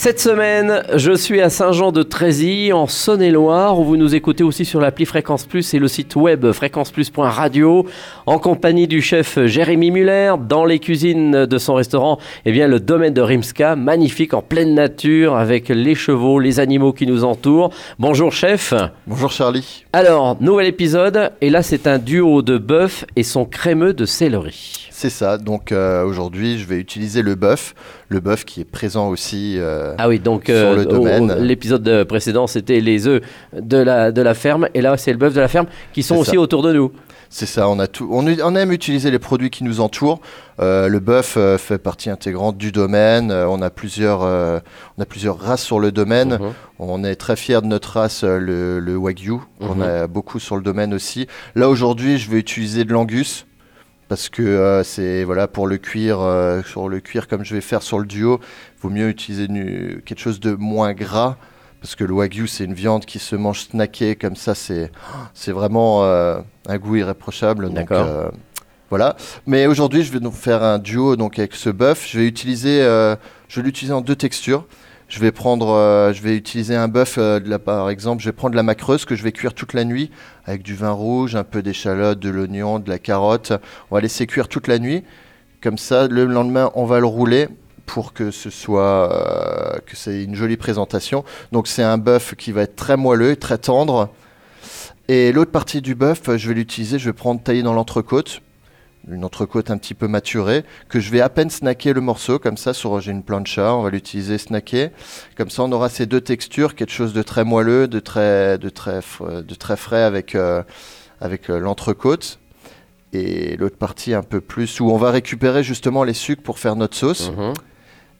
Cette semaine, je suis à Saint-Jean-de-Trézy, en Saône-et-Loire, où vous nous écoutez aussi sur l'appli Fréquence Plus et le site web fréquenceplus.radio, en compagnie du chef Jérémy Muller, dans les cuisines de son restaurant, eh bien, le domaine de Rimska, magnifique en pleine nature, avec les chevaux, les animaux qui nous entourent. Bonjour chef. Bonjour Charlie. Alors, nouvel épisode, et là c'est un duo de bœuf et son crémeux de céleri. C'est ça, donc euh, aujourd'hui je vais utiliser le bœuf, le bœuf qui est présent aussi euh, Ah oui, donc sur euh, le domaine. l'épisode précédent c'était les œufs de la, de la ferme, et là c'est le bœuf de la ferme qui sont aussi ça. autour de nous. C'est ça, on, a tout, on, on aime utiliser les produits qui nous entourent. Euh, le bœuf euh, fait partie intégrante du domaine, Euh, on, a plusieurs, euh, on a plusieurs races sur le domaine. Mhm. On est très fiers de notre race, euh, le, le Wagyu, qu'on Mhm. a beaucoup sur le domaine aussi. Là aujourd'hui je vais utiliser de l'angus. Parce que euh, c'est voilà pour le cuir euh, sur le cuir comme je vais faire sur le duo, vaut mieux utiliser quelque chose de moins gras. Parce que le wagyu c'est une viande qui se mange snackée comme ça c'est c'est vraiment euh, un goût irréprochable. D'accord. voilà. Mais aujourd'hui je vais donc faire un duo donc avec ce bœuf. Je vais utiliser je vais l'utiliser en deux textures je vais prendre euh, je vais utiliser un bœuf euh, par exemple je vais prendre la macreuse que je vais cuire toute la nuit avec du vin rouge un peu d'échalote de l'oignon de la carotte on va laisser cuire toute la nuit comme ça le lendemain on va le rouler pour que ce soit euh, que c'est une jolie présentation. Donc c'est un bœuf qui va être très moelleux, très tendre. Et l'autre partie du bœuf, je vais l'utiliser, je vais prendre tailler dans l'entrecôte, une entrecôte un petit peu maturée, que je vais à peine snacker le morceau, comme ça, sur j'ai une plancha, on va l'utiliser snacké. Comme ça, on aura ces deux textures, quelque chose de très moelleux, de très, de très, de très frais avec, euh, avec euh, l'entrecôte. Et l'autre partie un peu plus, où on va récupérer justement les sucres pour faire notre sauce. Mhm.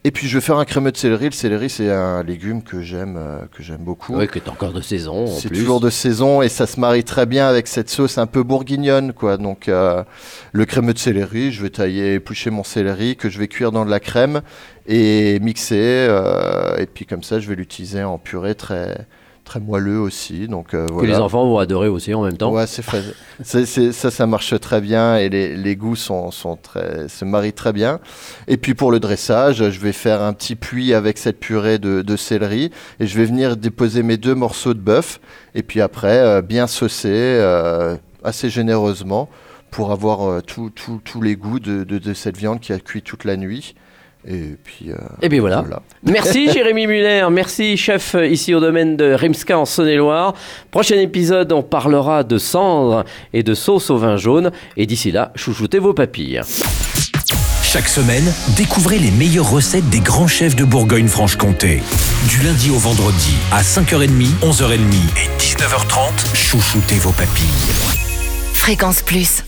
Et puis je vais faire un crémeux de céleri. Le céleri, c'est un légume que j'aime, euh, que j'aime beaucoup. Oui, qui est encore de saison. en c'est toujours de saison et ça se marie très bien avec cette sauce un peu bourguignonne, quoi. Donc euh, le crémeux de céleri, je vais tailler, éplucher mon céleri que je vais cuire dans de la crème et mixer. euh, et puis comme ça, je vais l'utiliser en purée très très moelleux aussi. Donc euh, Que voilà. les enfants vont adorer aussi en même temps. Ouais, c'est ça, ça marche très bien et les, les goûts sont, sont très, se marient très bien. Et puis pour le dressage, je vais faire un petit puits avec cette purée de, de céleri et je vais venir déposer mes deux morceaux de bœuf et puis après euh, bien saucer euh, assez généreusement pour avoir tout- tout- tous les goûts de, de- de cette viande qui a cuit toute la nuit. Et puis euh, Et bien voilà. voilà. Merci Jérémy Muller, merci chef euh, ici au domaine de Rimska en Saône-et-Loire. Prochain épisode, on parlera de cendres et de sauce au vin jaune. Et d'ici là, chouchoutez vos papilles. Chaque semaine, découvrez les meilleures recettes des grands chefs de Bourgogne-Franche-Comté. Du lundi au vendredi à 5h30, 11h30 et 19h30, chouchoutez vos papilles. Fréquence Plus.